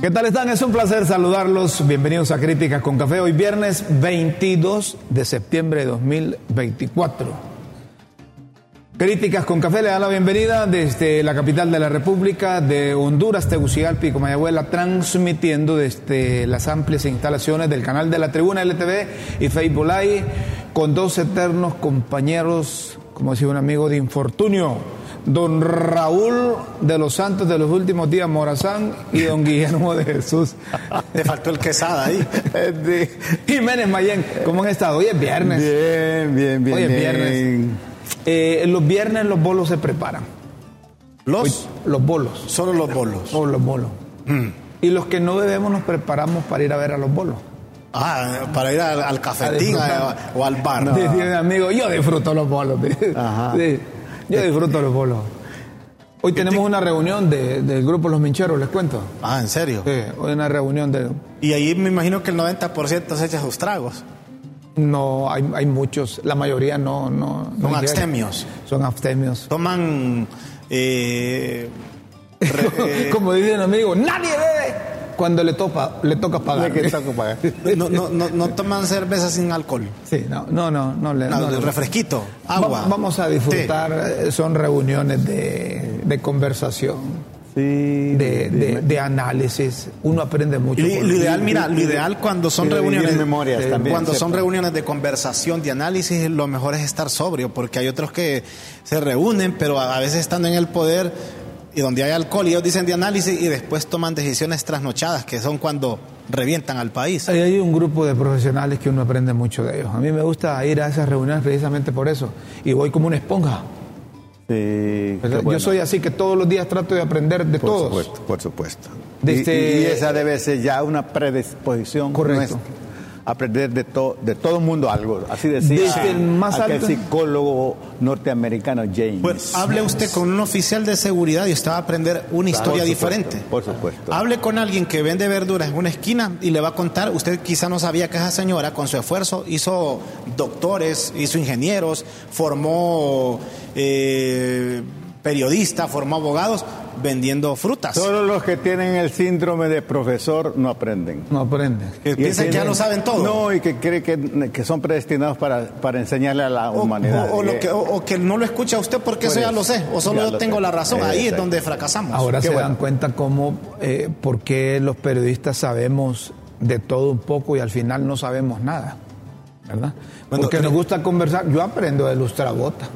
¿Qué tal están? Es un placer saludarlos. Bienvenidos a Críticas con Café. Hoy viernes 22 de septiembre de 2024. Críticas con Café le da la bienvenida desde la capital de la República de Honduras, Tegucigalpa y Comayagüela, transmitiendo desde las amplias instalaciones del canal de la Tribuna LTV y Facebook Live con dos eternos compañeros, como decía un amigo, de infortunio don Raúl de los Santos de los últimos días Morazán y don Guillermo de Jesús. Te faltó el quesada ahí. de Jiménez Mayén, ¿cómo han estado? Hoy es viernes. Bien, bien, bien. Hoy es viernes. Eh, los viernes los bolos se preparan. ¿Los? Hoy- los bolos. Solo los bolos. O los bolos. Y los que no bebemos nos preparamos para ir a ver a los bolos. Ah, para ir al, al cafetín A a- o al bar. Dice mi amigo, yo disfruto los bolos. Ajá. Sí, yo disfruto los bolos. Hoy tenemos una reunión de- del grupo Los Mincheros, les cuento. Ah, ¿en serio? Sí, hoy una reunión de... Y ahí me imagino que el 90% se echa sus tragos. No, hay, hay muchos, la mayoría no... no no Son abstemios. Son abstemios. Toman... eh, re- eh, Como dice un amigo, nadie bebe cuando le, topa, le toca pagar. no, no, no, no toman cerveza sin alcohol. Sí, no, no, no, no le... No, no le- refresquito, Va- agua. Vamos a disfrutar, eh, son reuniones de, de conversación, de, de- de análisis. Uno aprende mucho. Lo ideal, mira, lo ideal cuando son reuniones memorias eh, también, cuando son reuniones de conversación, de análisis, lo mejor es estar sobrio, porque hay otros que se reúnen, pero a a veces estando en el poder y donde hay alcohol y ellos dicen de análisis y después toman decisiones trasnochadas, que son cuando revientan al país. Ahí hay un grupo de profesionales que uno aprende mucho de ellos. A mí me gusta ir a esas reuniones precisamente por eso. Y voy como una esponja. Sí. Yo soy así que todos los días trato de aprender de Por todos. supuesto, por supuesto. Y- y, esa debe ser ya una predisposición Correcto. nuestra. Aprender de, to- de todo el mundo algo. Así decía Desde el más aquel alto- psicólogo norteamericano James. Pues hable usted con un oficial de seguridad y usted va a aprender una historia Por supuesto, diferente. Por supuesto. Hable con alguien que vende verduras en una esquina y le va a contar, usted quizá no sabía que esa señora con su esfuerzo hizo doctores, hizo ingenieros, formó eh, periodistas, formó abogados vendiendo frutas. Solo los que tienen el síndrome de profesor no aprenden. No aprende. Que Y piensan que ya lo saben todo. No, y que creen que, que son predestinados para, para enseñarle a la O, humanidad. o- o lo Eh, que, o- o que no lo escucha usted porque Por eso ya lo sé, o solo yo tengo sé. la razón. Ahí es donde fracasamos. Ahora Qué se bueno. dan cuenta cómo, eh, por qué los periodistas sabemos de todo un poco y al final no sabemos nada. ¿Verdad? Bueno, Porque nos gusta conversar. Yo aprendo de Lustrabota.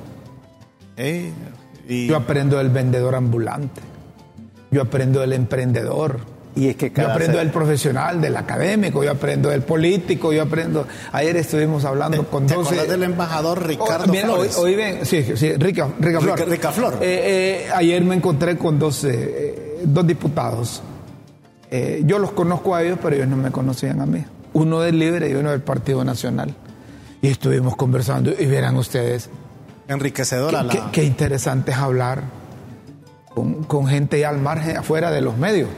Eh, Yo aprendo del vendedor ambulante. Yo aprendo del emprendedor. Y es que Yo aprendo ser- del profesional, del académico, yo aprendo del político, yo aprendo. Ayer estuvimos hablando con ¿Te 12. acordás del embajador Ricardo Oh, bien, hoy, Flores? hoy ven, sí, sí, Rica, Rica Flor. Rica- Rica Flor. Eh, eh, ayer me encontré con dos, eh, dos diputados. Eh, yo los conozco a ellos, pero ellos no me conocían a mí. Uno del Libre y uno del Partido Nacional. Y estuvimos conversando y verán ustedes Enriquecedora qué, la... qué- qué interesante es hablar con, con gente al margen, afuera de los medios.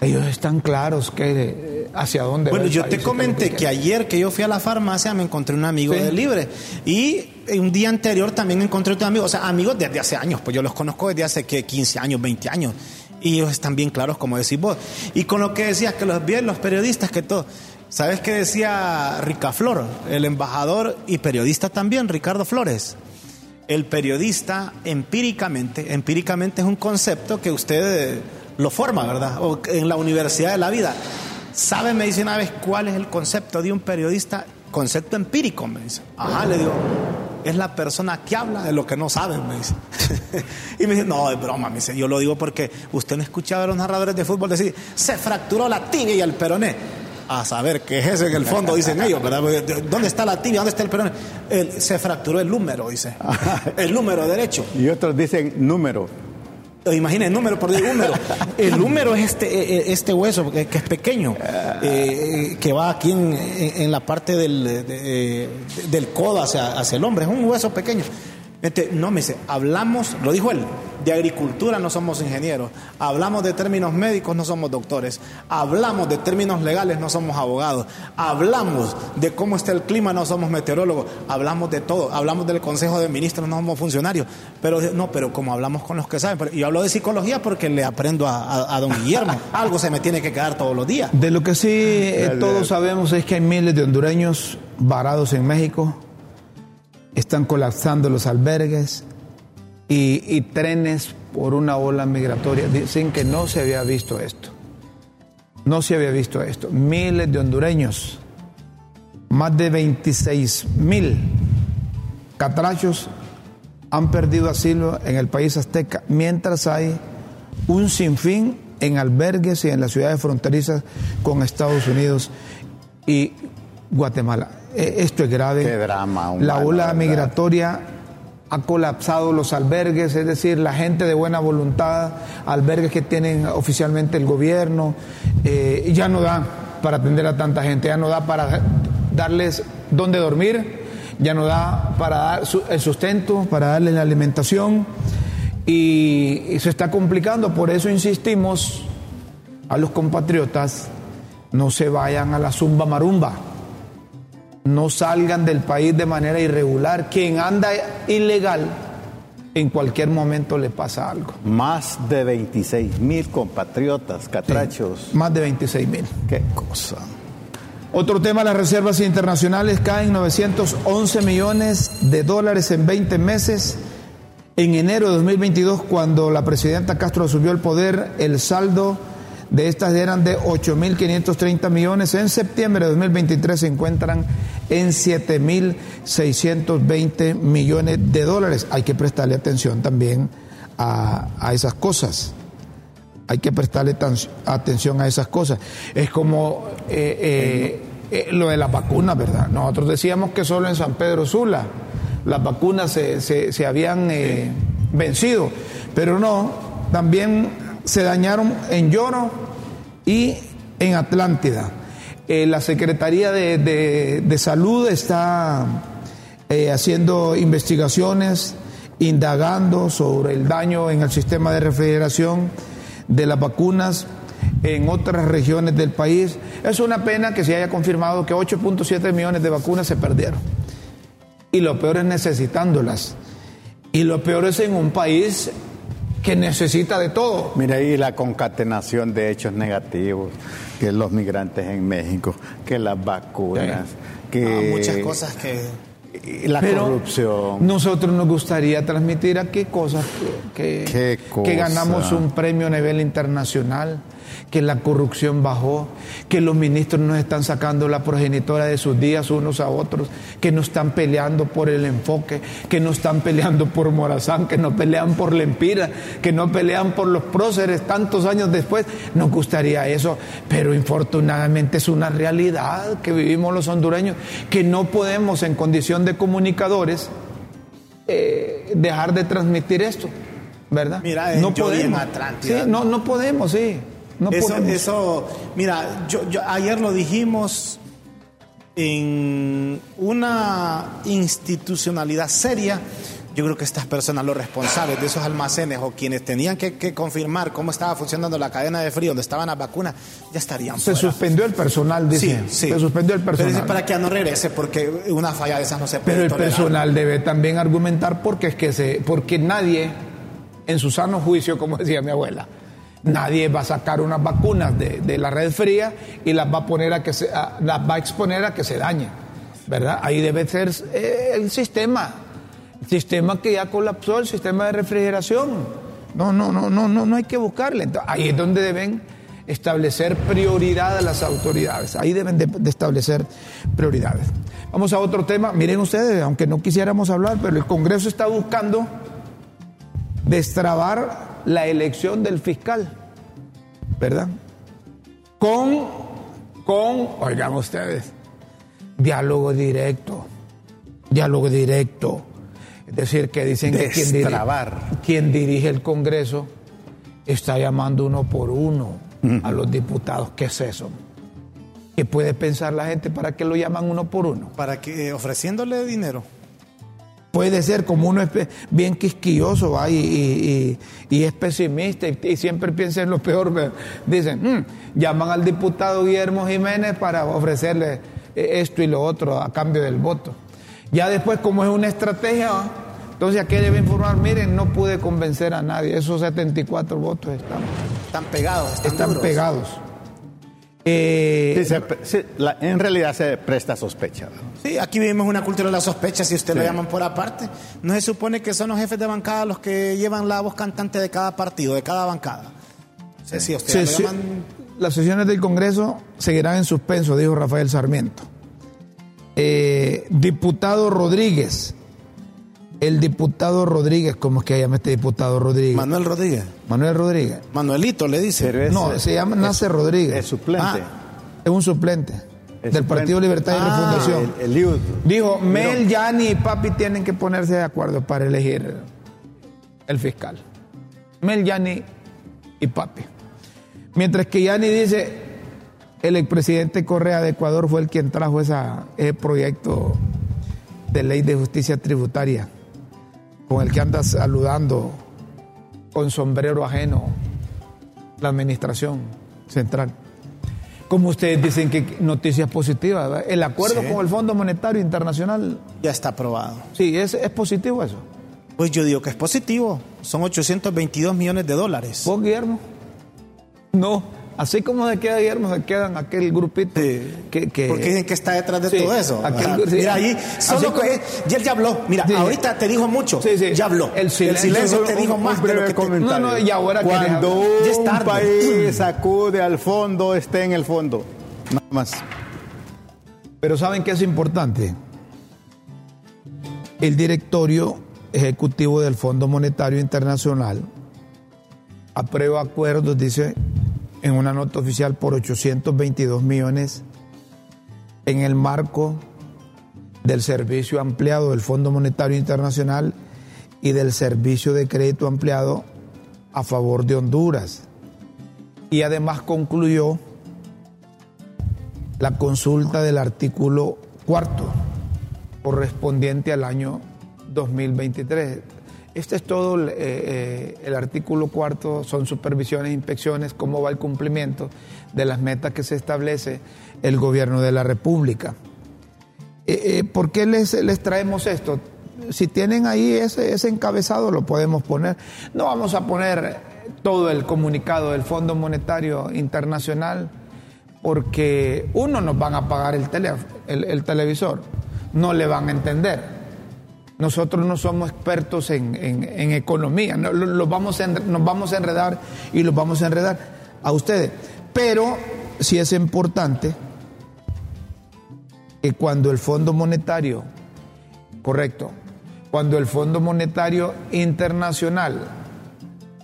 Ellos están claros que eh, hacia dónde. Bueno, yo te comenté que ayer que yo fui a la farmacia me encontré un amigo Sí. de Libre y un día anterior también encontré otro amigo, o sea, amigos desde hace años, pues yo los conozco desde hace que 15 años, 20 años y ellos están bien claros como decís vos. Y con lo que decías que los bien los periodistas que todo ¿Sabes qué decía Ricaflor, el embajador y periodista también, Ricardo Flores? El periodista empíricamente, empíricamente es un concepto que usted eh, lo forma, ¿verdad? En la universidad de la vida. ¿Sabe, me dice una vez, cuál es el concepto de un periodista? Concepto empírico, me dice. Ajá, le digo, es la persona que habla de lo que no sabe, me dice. y me dice, no, es broma, me dice, yo lo digo porque usted no escuchaba a los narradores de fútbol decir, se fracturó la tibia y el peroné. A saber qué es eso en el fondo, dicen ellos, ¿verdad? ¿Dónde está la tibia? ¿Dónde está el peroné? se fracturó el número, dice. el número derecho. Y otros dicen número. Imagina el número por el número. El número es este, e, e, este hueso que, es pequeño, eh, que va aquí en, la parte del, del codo hacia, hacia el hombre. Es un hueso pequeño. Este, no me dice, hablamos, lo dijo él, de agricultura no somos ingenieros, hablamos de términos médicos no somos doctores, hablamos de términos legales no somos abogados, hablamos de cómo está el clima no somos meteorólogos, hablamos de todo, hablamos del Consejo de Ministros no somos funcionarios, pero no, pero como hablamos con los que saben, y hablo de psicología porque le aprendo a, don Guillermo, algo se me tiene que quedar todos los días. De lo que sí eh, todos sabemos es que hay miles de hondureños varados en México. Están colapsando los albergues y, trenes por una ola migratoria. Dicen que no se había visto esto. No se había visto esto. Miles de hondureños, más de 26 mil catrachos han perdido asilo en el país azteca, mientras hay un sinfín en albergues y en las ciudades fronterizas con Estados Unidos y Guatemala. Eh, esto es grave. Qué drama. la ola migratoria ha colapsado los albergues, es decir, la gente de buena voluntad, albergues que tienen oficialmente el gobierno, eh, ya no da para atender a tanta gente, ya no da para darles dónde dormir, ya no da para dar el sustento, para darles la alimentación y se está complicando, por eso insistimos a los compatriotas, no se vayan a la zumba marumba no salgan del país de manera irregular. Quien anda ilegal, en cualquier momento le pasa algo. Más de 26 mil compatriotas, catrachos. más de 26 mil. Qué cosa. Otro tema, las reservas internacionales caen 911 millones de dólares en 20 meses. En enero de 2022, cuando la presidenta Castro asumió el poder, el saldo de estas eran de 8.530 millones. En septiembre de 2023 se encuentran en 7.620 millones de dólares. Hay que prestarle atención también a, esas cosas. Hay que prestarle atención a esas cosas. Es como eh, eh, eh, lo de las vacunas, ¿verdad? Nosotros decíamos que solo en San Pedro Sula las vacunas se, se habían vencido, pero no, también se dañaron en Lloro y en Atlántida. Eh, la Secretaría de, Salud está eh, haciendo investigaciones, indagando sobre el daño en el sistema de refrigeración de las vacunas en otras regiones del país. Es una pena que se haya confirmado que 8.7 millones de vacunas se perdieron. Y lo peor es necesitándolas. Y lo peor es en un país que necesita de todo. Mira ahí la concatenación de hechos negativos, que los migrantes en México, que las vacunas, que... muchas cosas que... La corrupción. Nosotros nos gustaría transmitir aquí cosas que, que ganamos un premio a nivel internacional que la corrupción bajó, que los ministros nos están sacando la progenitora de sus días unos a otros, que no están peleando por el enfoque, que no están peleando por Morazán, que no pelean por Lempira, que no pelean por los próceres tantos años después. Nos gustaría eso, pero infortunadamente es una realidad que vivimos los hondureños, que no podemos en condición de comunicadores eh, dejar de transmitir esto. ¿verdad? Mira, no podemos. Sí, no, no podemos, sí eso, eso, mira, yo, ayer lo dijimos en una institucionalidad seria. Yo creo que estas personas, los responsables de esos almacenes o quienes tenían que, confirmar cómo estaba funcionando la cadena de frío, donde estaban las vacunas, ya estarían. Se suspendió el personal, dice. Sí, sí. Se suspendió el personal. Pero para que no regrese, porque una falla de esas no se puede. Pero el personal debe también argumentar porque es que se, porque nadie, en su sano juicio, como decía mi abuela, Nadie va a sacar unas vacunas de, la red fría y las va a poner a que se, las va a exponer a que se dañen, ¿verdad? Ahí debe ser eh, el sistema, el sistema que ya colapsó, el sistema de refrigeración. No, no, no, no, no, no hay que buscarle. ahí es donde deben establecer prioridad a las autoridades. Ahí deben de, de, establecer prioridades. Vamos a otro tema. Miren ustedes, aunque no quisiéramos hablar, pero el Congreso está buscando destrabar la elección del fiscal, ¿verdad? Con, con, oigan ustedes, diálogo directo, diálogo directo. Es decir, que dicen que quien dirige, quien dirige el Congreso está llamando uno por uno a los diputados. ¿Qué es eso? ¿Qué puede pensar la gente para que lo llaman uno por uno? Para que, eh, ofreciéndole dinero. Puede ser como uno es bien quisquilloso ¿va? y, y- y- y es pesimista y, siempre piensa en lo peor. Dicen, "Mm, llaman al diputado Guillermo Jiménez para ofrecerle eh, esto y lo otro a cambio del voto. Ya después, como es una estrategia, ¿va? entonces aquí debe informar, miren, no pude convencer a nadie, esos 74 votos están, Están pegados, están, pegados. Eh, Sí, se pre- sí, la- en realidad se presta sospecha. Sí, aquí vivimos una cultura de la sospecha, si usted lo Sí. llaman por aparte. No se supone que son los jefes de bancada los que llevan la voz cantante de cada partido, de cada bancada. Sí, sí, usted Sí, lo sí. llaman... Las sesiones del Congreso seguirán en suspenso, dijo Rafael Sarmiento. Eh, diputado Rodríguez. El diputado Rodríguez, ¿cómo es que llama este diputado Rodríguez? Manuel Rodríguez. Manuel Rodríguez. Manuelito le dice. No, se llama Nace Rodríguez. Es suplente. Ah, es un suplente Es del suplente. Partido Libertad y Ah, Refundación. El, el Liud. Dijo, Mel, Yanni y Papi tienen que ponerse de acuerdo para elegir el fiscal. Mel, Yanni y Papi. Mientras que Yanni dice, el expresidente Correa de Ecuador fue el quien trajo esa, ese proyecto de ley de justicia tributaria, con el que anda saludando con sombrero ajeno la administración central. Como ustedes dicen que noticias positivas, ¿verdad? el acuerdo Sí. con el Fondo Monetario Internacional, Ya está aprobado. sí, es, es positivo eso. Pues yo digo que es positivo. Son 822 millones de dólares. ¿Vos, Guillermo? No, así como se queda Guillermo, se quedan aquel grupito Sí. que, que- Porque dicen que está detrás de Sí, todo eso. aquel- sí. Mira ahí, solo que ya él ya habló. Mira, ahorita te dijo mucho. Sí, sí. Ya habló. El silencio- te dijo un- más un de lo breve que te- comentario. No, no, y ahora Cuando un tarde. país sacude al fondo, esté en el fondo. Nada más. Pero ¿saben qué es importante? El directorio ejecutivo del Fondo Monetario Internacional aprueba acuerdos, dice en una nota oficial, por 822 millones en el marco del servicio ampliado del Fondo Monetario Internacional y del servicio de crédito ampliado a favor de Honduras. Y además concluyó la consulta del artículo cuarto correspondiente al año 2023. Este es todo el, eh, eh, el artículo cuarto, son supervisiones, inspecciones, cómo va el cumplimiento de las metas que se establece el gobierno de la República. Eh, ¿Por qué les, les traemos esto? Si tienen ahí ese, ese encabezado, lo podemos poner. No vamos a poner todo el comunicado del Fondo Monetario Internacional, porque uno nos van a pagar el, tele- el, el televisor, no le van a entender. Nosotros no somos expertos en, economía, no, lo- vamos a nos vamos a enredar y los vamos a enredar a ustedes. Pero sí es importante que cuando el Fondo Monetario, correcto, cuando el Fondo Monetario Internacional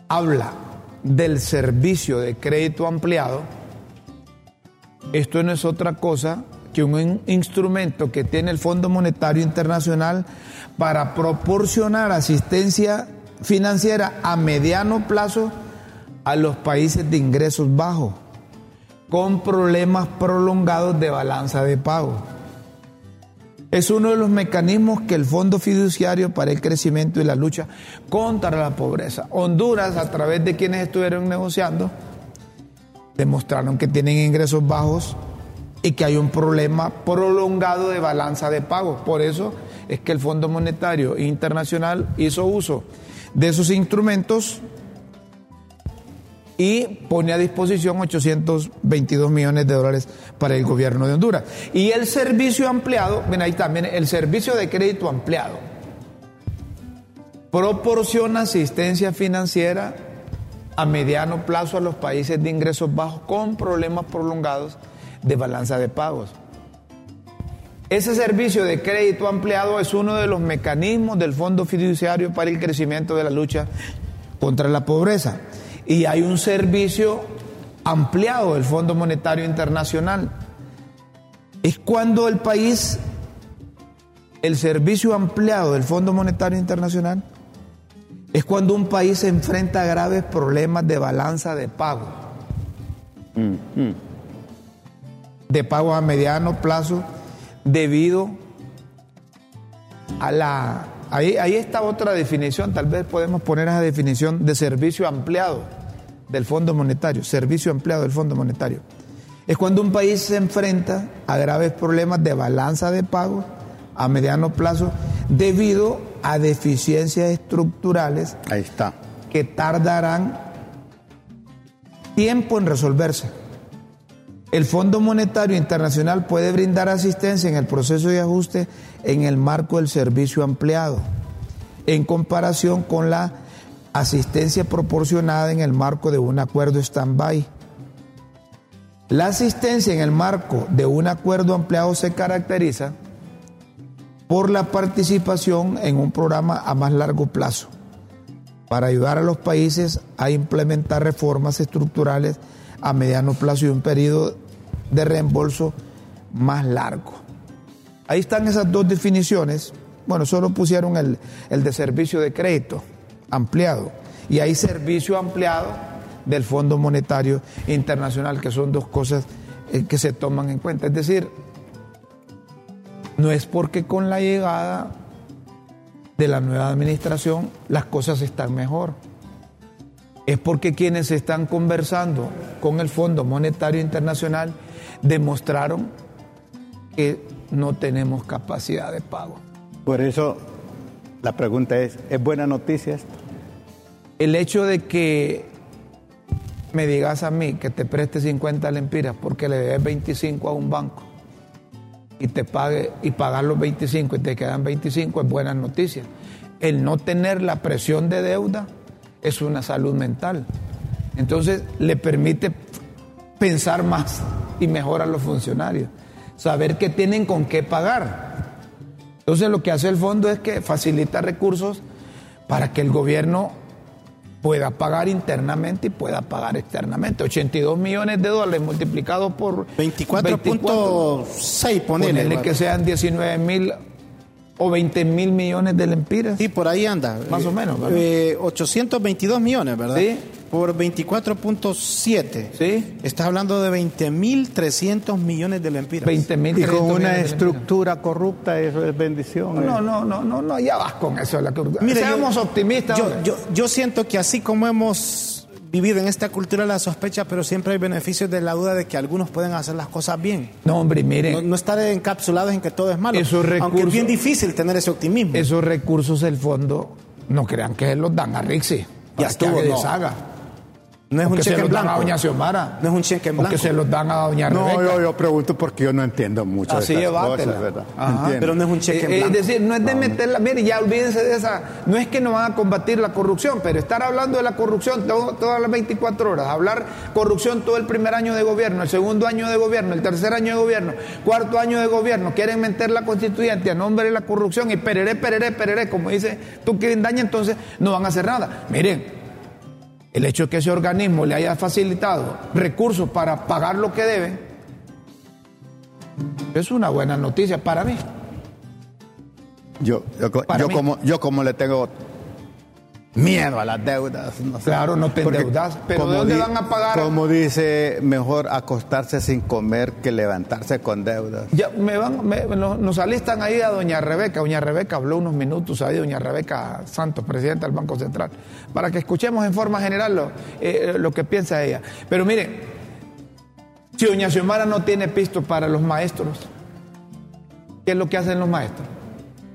habla del servicio de crédito ampliado, esto no es otra cosa que un in- instrumento que tiene el Fondo Monetario Internacional para proporcionar asistencia financiera a mediano plazo a los países de ingresos bajos con problemas prolongados de balanza de pago. Es uno de los mecanismos que el Fondo Fiduciario para el Crecimiento y la Lucha contra la Pobreza. Honduras, a través de quienes estuvieron negociando, demostraron que tienen ingresos bajos y que hay un problema prolongado de balanza de pagos. Por eso es que el Fondo Monetario Internacional hizo uso de esos instrumentos y pone a disposición 822 millones de dólares para el gobierno de Honduras. Y el servicio ampliado, ven ahí también, el servicio de crédito ampliado proporciona asistencia financiera a mediano plazo a los países de ingresos bajos con problemas prolongados de balanza de pagos. Ese servicio de crédito ampliado es uno de los mecanismos del Fondo Fiduciario para el Crecimiento de la Lucha contra la pobreza. Y hay un servicio ampliado del Fondo Monetario Internacional. Es cuando el país, el servicio ampliado del Fondo Monetario Internacional, es cuando un país se enfrenta a graves problemas de balanza de pago. De pago a mediano plazo debido a la... Ahí, ahí está otra definición, tal vez podemos poner esa definición de servicio ampliado del Fondo Monetario, servicio ampliado del Fondo Monetario. Es cuando un país se enfrenta a graves problemas de balanza de pago a mediano plazo debido a deficiencias estructurales Ahí está. que tardarán tiempo en resolverse. El Fondo Monetario Internacional puede brindar asistencia en el proceso de ajuste en el marco del servicio ampliado, en comparación con la asistencia proporcionada en el marco de un acuerdo stand-by. La asistencia en el marco de un acuerdo ampliado se caracteriza por la participación en un programa a más largo plazo para ayudar a los países a implementar reformas estructurales a mediano plazo y un periodo de reembolso más largo. Ahí están esas dos definiciones. Bueno, solo pusieron el, el de servicio de crédito ampliado y hay servicio ampliado del Fondo Monetario Internacional, que son dos cosas eh, que se toman en cuenta. Es decir, no es porque con la llegada de la nueva administración las cosas están mejor. Es porque quienes están conversando con el Fondo Monetario Internacional demostraron que no tenemos capacidad de pago. Por eso la pregunta es, ¿es buena noticia esto? El hecho de que me digas a mí que te preste 50 lempiras porque le debes 25 a un banco y te pague y pagar los 25 y te quedan 25 es buena noticia. El no tener la presión de deuda es una salud mental. Entonces le permite pensar más y mejor a los funcionarios, saber que tienen con qué pagar. Entonces lo que hace el fondo es que facilita recursos para que el gobierno pueda pagar internamente y pueda pagar externamente. 82 millones de dólares multiplicados por 24.6, ponele. Ponele que sean 19 mil o 20 mil millones de lempiras. Sí, por ahí anda. Más o menos, ¿verdad? Eh, 822 millones, ¿verdad? Sí. Por 24.7. Sí. Estás hablando de 20.300 millones de lempiras. 20 mil. Y con 300 una estructura corrupta, eso es bendición. lempiras. eh. No, no, no, no, no, ya vas con eso. La. Mire, Seamos yo- optimistas. Yo, yo, yo siento que así como hemos vivido en esta cultura de la sospecha, pero siempre hay beneficios de la duda de que algunos pueden hacer las cosas bien. no, hombre, mire, No, no estar encapsulados en que todo es malo. Esos Aunque es bien difícil tener ese optimismo. esos recursos del fondo, no crean que se los dan a Rixi. Ya estuvo, que no. deshaga. No es un cheque en blanco. doña Xiomara. No es un cheque en que se los dan a doña No, Rebeca. yo, yo pregunto porque yo no entiendo mucho Así de. Pero no es un cheque en Eh, eh, blanco. Es decir, no es de meterla, mire, ya olvídense de esa, no es que no van a combatir la corrupción, pero estar hablando de la corrupción todo- todas las 24 horas, hablar corrupción todo el primer año de gobierno, el segundo año de gobierno, el tercer año de gobierno, cuarto año de gobierno, quieren meter la constituyente a nombre de la corrupción y pereré, pereré, pereré, como dice tú que daña, entonces no van a hacer nada. Miren, el hecho de que ese organismo le haya facilitado recursos para pagar lo que deben, es una buena noticia para mí. Yo, yo, yo como, yo como le tengo miedo a las deudas. no sé. Claro, no te Porque endeudas, pero como ¿de dónde van a pagar? Como dice, mejor acostarse sin comer que levantarse con deudas. Ya me van, me- nos alistan ahí a doña Rebeca. Doña Rebeca habló unos minutos ahí, doña Rebeca Santos, presidenta del Banco Central, para que escuchemos en forma general lo, eh, lo que piensa ella. Pero miren, si doña Xiomara no tiene pisto para los maestros, ¿qué es lo que hacen los maestros?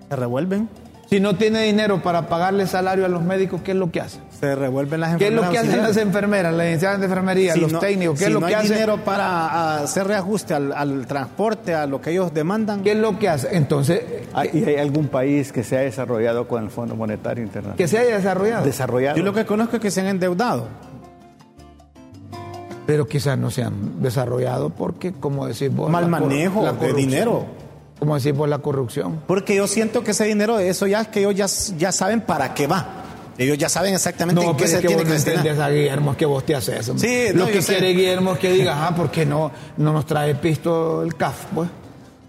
Se revuelven. Si no tiene dinero para pagarle salario a los médicos, ¿qué es lo que hace? Se revuelven las ¿Qué es enfermeras lo que hacen las enfermeras, las licenciadas de enfermería, Si los no- técnicos? ¿Qué si es lo no que hay hacen? dinero para hacer reajuste al, al transporte, a lo que ellos demandan. ¿Qué es lo que hace? Entonces, Ah, ¿Y hay algún país que se ha desarrollado con el Fondo Monetario Internacional? que se haya desarrollado. Desarrollado. Yo lo que conozco es que se han endeudado. pero quizás no se han desarrollado porque, como decís vos, Mal la manejo de corrupción. dinero. Como decís vos, la corrupción. Porque yo siento que ese dinero, eso ya es que ellos ya, ya saben para qué va. Ellos ya saben exactamente No, en qué se es que tiene que entendés a Guillermo, es que vos te haces. Sí, Lo no, que sé. quiere Guillermo es que diga, ah, ¿por qué no, no nos trae pisto el CAF? Pues?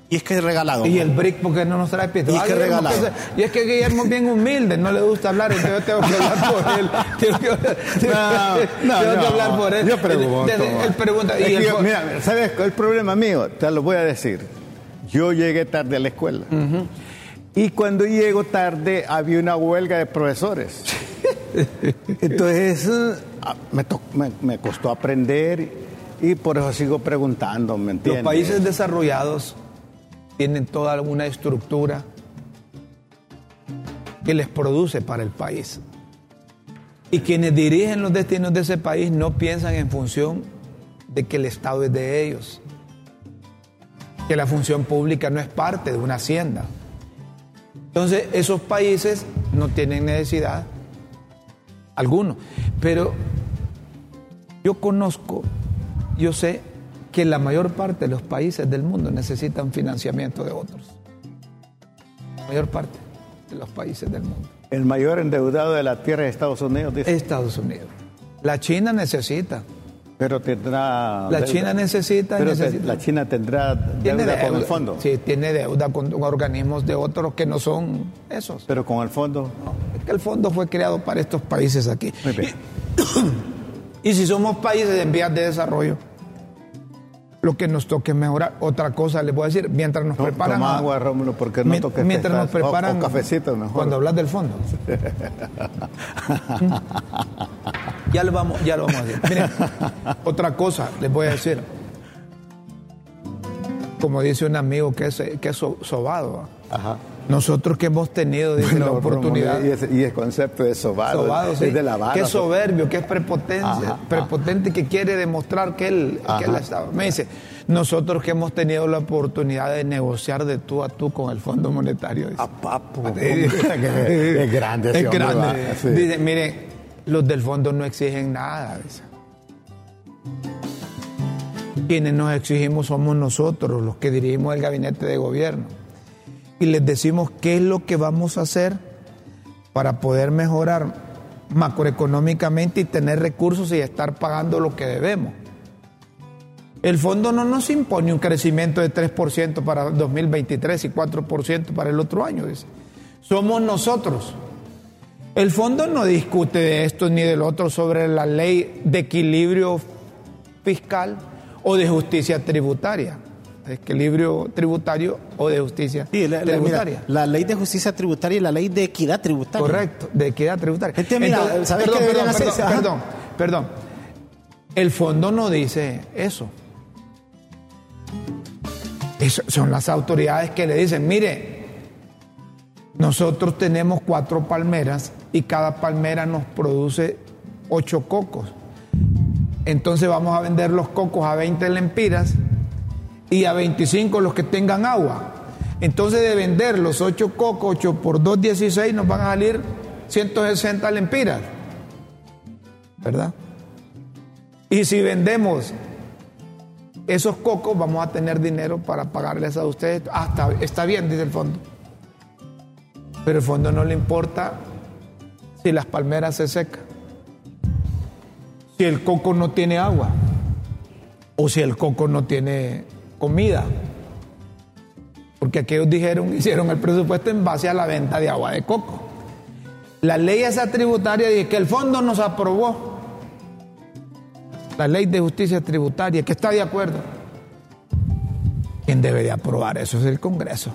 Y es que es regalado. Y el BRIC, ¿por qué no nos trae pisto? Y Ah, qué Guillermo, regalado. que Y es que Guillermo es bien humilde, no le gusta hablar, entonces yo tengo que hablar por él. Tengo que, No, no, tengo que no. hablar por él. Yo pregunto. Él pregunta. Es y que el yo- mira, ¿sabes es el problema mío? Te lo voy a decir. Yo llegué tarde a la escuela. Y cuando llego tarde había una huelga de profesores. Entonces ah, me, me- me costó aprender y por eso sigo preguntando, ¿me Los países desarrollados tienen toda una estructura que les produce para el país. Y quienes dirigen los destinos de ese país no piensan en función de que el Estado es de ellos, que la función pública no es parte de una hacienda. Entonces, esos países no tienen necesidad alguno. Pero yo conozco, yo sé que la mayor parte de los países del mundo necesitan financiamiento de otros. La mayor parte de los países del mundo. El mayor endeudado de la tierra es Estados Unidos, dice. Estados Unidos. La China necesita. Pero tendrá. La deuda. China necesita, Pero necesita. la China tendrá Tiene deuda con el fondo. Sí, tiene deuda con organismos de otros que no son esos. Pero con el fondo. No, es que el fondo fue creado para estos países aquí. Muy bien. Y si somos países en vías de desarrollo, lo que nos toque mejorar. Otra cosa les voy a decir, mientras nos preparan. toma agua, Rómulo, porque no toques Mientras nos. O- preparan. o cafecito mejor. Cuando hablas del fondo. ya lo vamos, ya lo vamos a decir. Miren, otra cosa les voy a decir. Como dice un amigo que es, que es so- sobado. Ajá. Nosotros que hemos tenido dice, la oportunidad. Y, ese, y el concepto de sobado, Sobado, es sí. de la vara. que es soberbio, que es prepotencia, Ajá, prepotente que quiere demostrar que él, que él estaba. Me dice, nosotros que hemos tenido la oportunidad de negociar de tú a tú con el Fondo Monetario. dice. Ah, papo, es grande ese Es hombre, grande. va, sí. Dice, miren, los del fondo no exigen nada. dice. Quienes nos exigimos somos nosotros, los que dirigimos el gabinete de gobierno. Y les decimos qué es lo que vamos a hacer para poder mejorar macroeconómicamente y tener recursos y estar pagando lo que debemos. El fondo no nos impone un crecimiento de 3% para 2023 y 4% para el otro año. Somos nosotros. El fondo no discute de esto ni del otro sobre la ley de equilibrio fiscal o de justicia tributaria. De equilibrio tributario o de justicia Sí, la, mira, tributaria. la ley de justicia tributaria y la ley de equidad tributaria. Correcto, de equidad tributaria. Gente, mira, ¿sabes perdón, qué perdón, perdón. El fondo no dice eso. Eso son las autoridades que le dicen, mire, nosotros tenemos cuatro palmeras y cada palmera nos produce ocho cocos. Entonces vamos a vender los cocos a 20 lempiras y a 25 los que tengan agua. Entonces de vender los 8 cocos, 8 por 2, 16, nos van a salir 160 lempiras. ¿Verdad? Y si vendemos esos cocos, vamos a tener dinero para pagarles a ustedes. Hasta está bien, dice el fondo. Pero el fondo no le importa si las palmeras se secan, si el coco no tiene agua o si el coco no tiene comida. Porque aquellos dijeron, hicieron el presupuesto en base a la venta de agua de coco. La ley esa tributaria dice que el fondo nos aprobó la ley de justicia tributaria, que está de acuerdo. ¿Quién debe de aprobar eso? Es el Congreso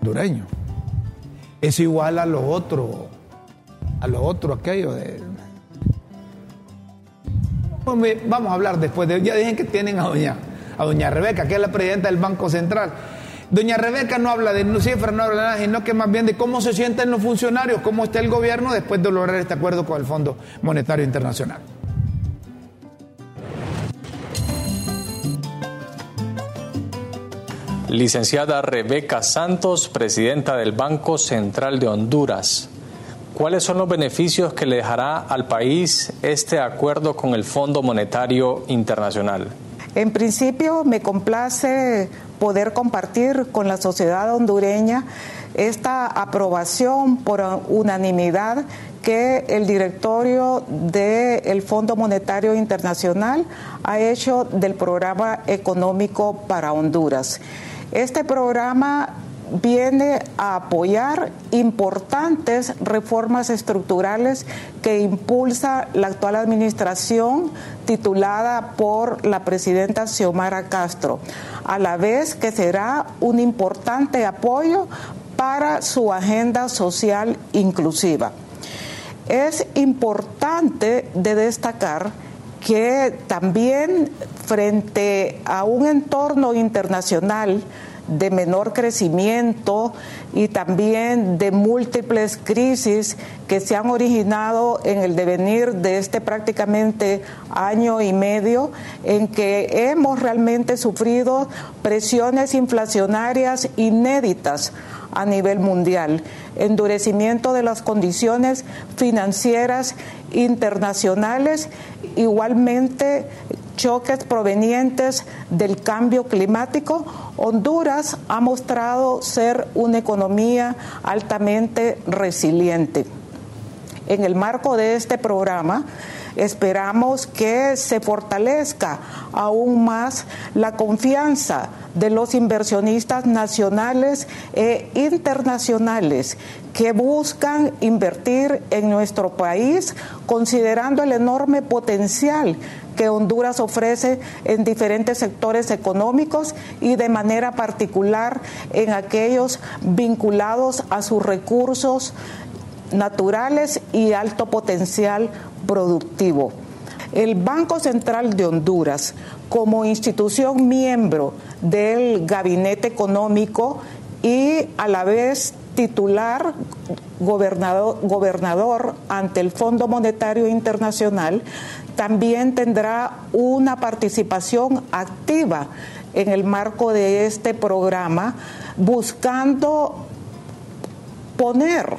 hondureño. Es igual a lo otro, a lo otro aquello de... Pues vamos a hablar después de... Ya dicen que tienen a doña, a doña Rebeca, que es la presidenta del Banco Central. Doña Rebeca no habla de cifras, no habla de nada, sino que más bien de cómo se sienten los funcionarios, cómo está el gobierno después de lograr este acuerdo con el Fondo Monetario Internacional. Licenciada Rebeca Santos, presidenta del Banco Central de Honduras. ¿Cuáles son los beneficios que le dejará al país este acuerdo con el Fondo Monetario Internacional? En principio, me complace poder compartir con la sociedad hondureña esta aprobación por unanimidad que el directorio del Fondo Monetario Internacional ha hecho del programa económico para Honduras. Este programa viene a apoyar importantes reformas estructurales que impulsa la actual administración titulada por la presidenta Xiomara Castro, a la vez que será un importante apoyo para su agenda social inclusiva. Es importante de destacar que también frente a un entorno internacional de menor crecimiento y también de múltiples crisis que se han originado en el devenir de este prácticamente año y medio en que hemos realmente sufrido presiones inflacionarias inéditas a nivel mundial, endurecimiento de las condiciones financieras internacionales, igualmente choques provenientes del cambio climático, Honduras ha mostrado ser una economía altamente resiliente. En el marco de este programa, esperamos que se fortalezca aún más la confianza de los inversionistas nacionales e internacionales que buscan invertir en nuestro país considerando el enorme potencial que Honduras ofrece en diferentes sectores económicos y de manera particular en aquellos vinculados a sus recursos naturales y alto potencial productivo. El Banco Central de Honduras, como institución miembro del Gabinete Económico y a la vez titular gobernador, gobernador ante el Fondo Monetario Internacional, también tendrá una participación activa en el marco de este programa, buscando poner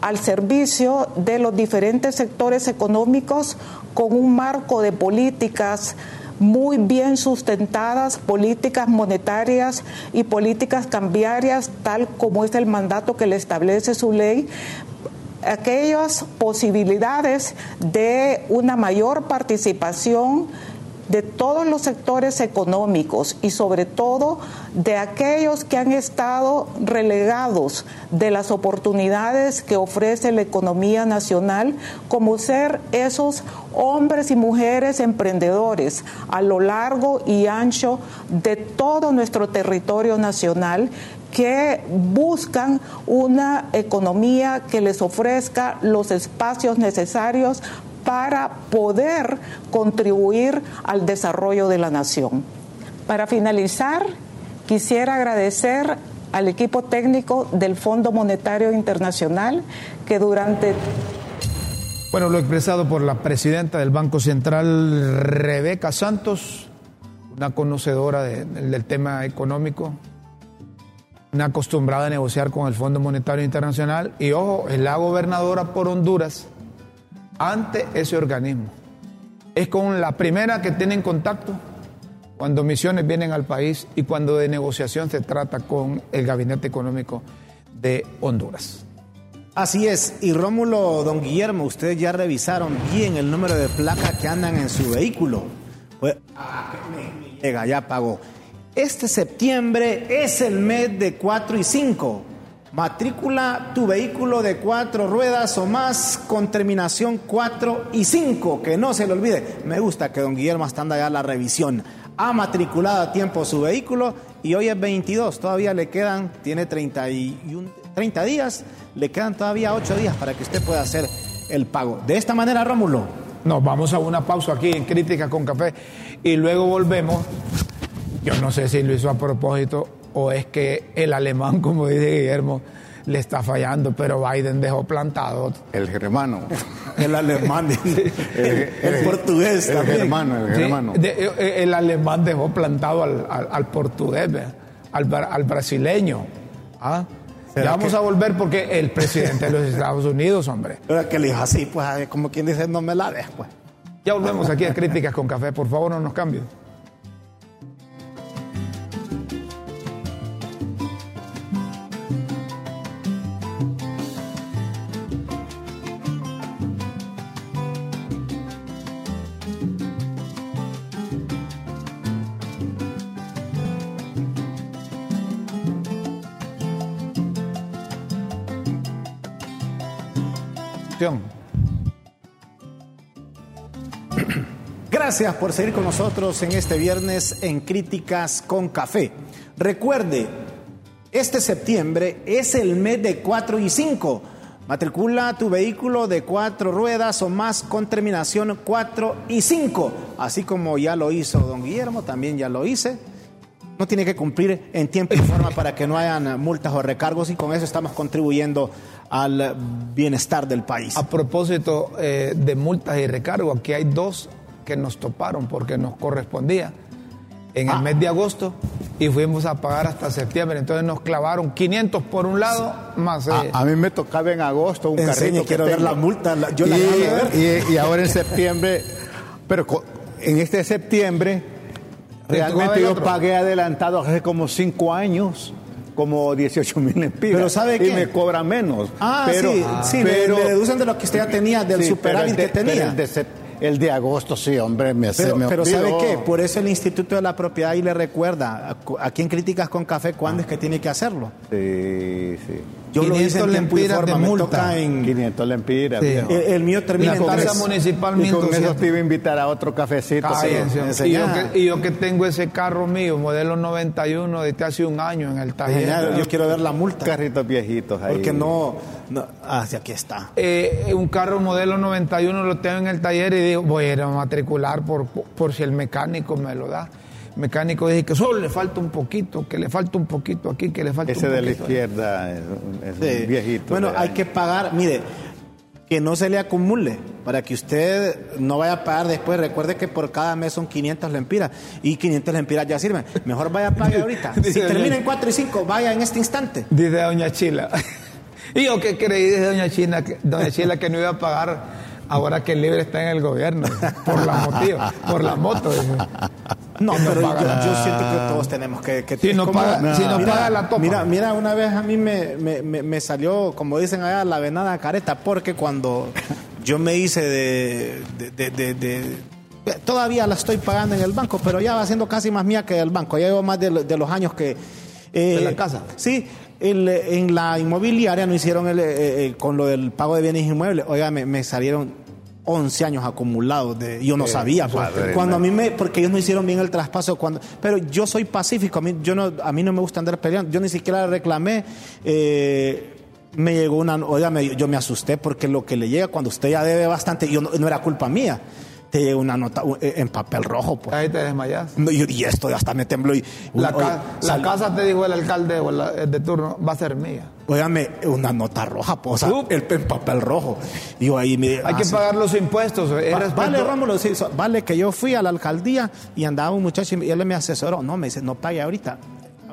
al servicio de los diferentes sectores económicos con un marco de políticas muy bien sustentadas, políticas monetarias y políticas cambiarias, tal como es el mandato que le establece su ley, aquellas posibilidades de una mayor participación de todos los sectores económicos y sobre todo de aquellos que han estado relegados de las oportunidades que ofrece la economía nacional, como ser esos hombres y mujeres emprendedores a lo largo y ancho de todo nuestro territorio nacional que buscan una economía que les ofrezca los espacios necesarios para poder contribuir al desarrollo de la nación. Para finalizar, quisiera agradecer al equipo técnico del Fondo Monetario Internacional que durante... Bueno, lo expresado por la presidenta del Banco Central, Rebeca Santos, una conocedora del tema económico, una acostumbrada a negociar con el Fondo Monetario Internacional y ojo, es la gobernadora por Honduras ante ese organismo. Es con la primera que tienen contacto cuando misiones vienen al país y cuando de negociación se trata con el Gabinete Económico de Honduras. Así es, y Rómulo, don Guillermo, ustedes ya revisaron bien el número de placas que andan en su vehículo. Pues, ah, llega, ya pagó. Este septiembre es el mes de 4 y 5 Matrícula tu vehículo de cuatro ruedas o más con terminación 4 y 5, que no se le olvide. Me gusta que don Guillermo está ya la revisión. Ha matriculado a tiempo su vehículo y hoy es 22, todavía le quedan, tiene 31, 30 días, le quedan todavía 8 días para que usted pueda hacer el pago. De esta manera, Rómulo. Nos vamos a una pausa aquí en Crítica con Café y luego volvemos. Yo no sé si lo hizo a propósito o es que el alemán, como dice Guillermo, le está fallando, pero Biden dejó plantado. El germano. el alemán. el, portugués. El germano, el germano. Eh, eh, el alemán dejó plantado al, portugués, al, brasileño. ¿Ah? Ya vamos a volver porque el presidente de los Estados Unidos, hombre. Pero que le dijo así, pues, como quien dice, no me la des, pues. Ya volvemos aquí a Críticas con Café. Por favor, no nos cambien. Gracias por seguir con nosotros en este viernes en Críticas con Café. Recuerde, este septiembre es el mes de 4 y 5. Matricula tu vehículo de cuatro ruedas o más con terminación 4 y 5. Así como ya lo hizo don Guillermo, también ya lo hice. No tiene que cumplir en tiempo y forma para que no hayan multas o recargos y con eso estamos contribuyendo al bienestar del país. A propósito eh, de multas y recargos, aquí hay dos que nos toparon porque nos correspondía en el Ah. mes de agosto y fuimos a pagar hasta septiembre. Entonces nos clavaron 500 por un lado, más... A, eh, a mí me tocaba en agosto un carrito. que quiero ver la multa, la- yo la y, de ver. y- y ahora en septiembre, pero en este septiembre, ¿Te tocaba realmente yo otro? pagué adelantado hace como cinco años, como 18 mil empiras. Pero ¿sabe Y qué? me cobran menos. Ah, pero, sí, sí, pero- le, deducen de lo que usted ya tenía, del sí, superávit pero el que de- tenía. pero el, de, sep- el de agosto, sí, hombre, me, se Pero, me pero ¿sabe qué? Por eso el Instituto de la Propiedad ahí le recuerda a, a quien críticas con café cuándo es que tiene que hacerlo. Sí, sí. Yo lo hice 500 en tiempo y lempiras de multa. en... 500 lempiras. Sí. El, el mío termina la en tasa municipal Y con eso 1200. te iba a invitar a otro cafecito. Pero- y, yo que, y yo que tengo ese carro mío, modelo 91, desde hace un año en el taller. Genial, yo quiero ver la multa. Carritos viejitos ahí. Porque no... no ah, sí, aquí está. Eh, un carro modelo 91 lo tengo en el taller y digo, voy a ir a matricular por, por si el mecánico me lo da. Mecánico dice que solo le falta un poquito, que le falta un poquito aquí, que le falta Ese un de la poquito. izquierda es, un- es Sí. un viejito. Bueno, hay que pagar, mire, que no se le acumule, para que usted no vaya a pagar después. Recuerde que por cada mes son 500 lempiras y 500 lempiras ya sirven. Mejor vaya a pagar ahorita. Si termina en 4 y 5, vaya en este instante. Dice doña Chila. y yo que creí, dice doña Chila, que, doña Chila que no iba a pagar ahora que el libre está en el gobierno, por la motivo, por la moto. dice. No, pero yo, siento que todos tenemos que... que Si no paga- si no paga, la topa. Mira, mira, una vez a mí me, me- me- me salió, como dicen allá, la venada careta, porque cuando yo me hice de... de- de- de- de- todavía la estoy pagando en el banco, pero ya va siendo casi más mía que el banco. Ya llevo más de, lo- de los años que... eh, ¿De la casa? Sí. el, en la inmobiliaria no hicieron el, eh, eh, con lo del pago de bienes inmuebles. Oiga, me, me salieron 11 años acumulados de yo no sabía pues. padre, cuando a mí me porque ellos no hicieron bien el traspaso cuando pero yo soy pacífico a mí yo no a mí no me gusta andar peleando. Yo ni siquiera reclamé eh, me llegó una oiga me- yo me asusté porque lo que le llega cuando usted ya debe bastante yo no, no era culpa mía te llega una nota uh, en papel rojo pues Ahí te desmayas. No, y, y esto hasta me tembló y La, oye, ca- la sal- casa, te dijo el alcalde o la- el de turno, va a ser mía. Óigame, una nota roja, pues, o sea, el, en papel rojo. Ahí me. Hay que sí. pagar los impuestos. es Va- Vale, Rómulo, sí, vale que yo fui a la alcaldía y andaba un muchacho y él me asesoró. No, me dice, no pague ahorita.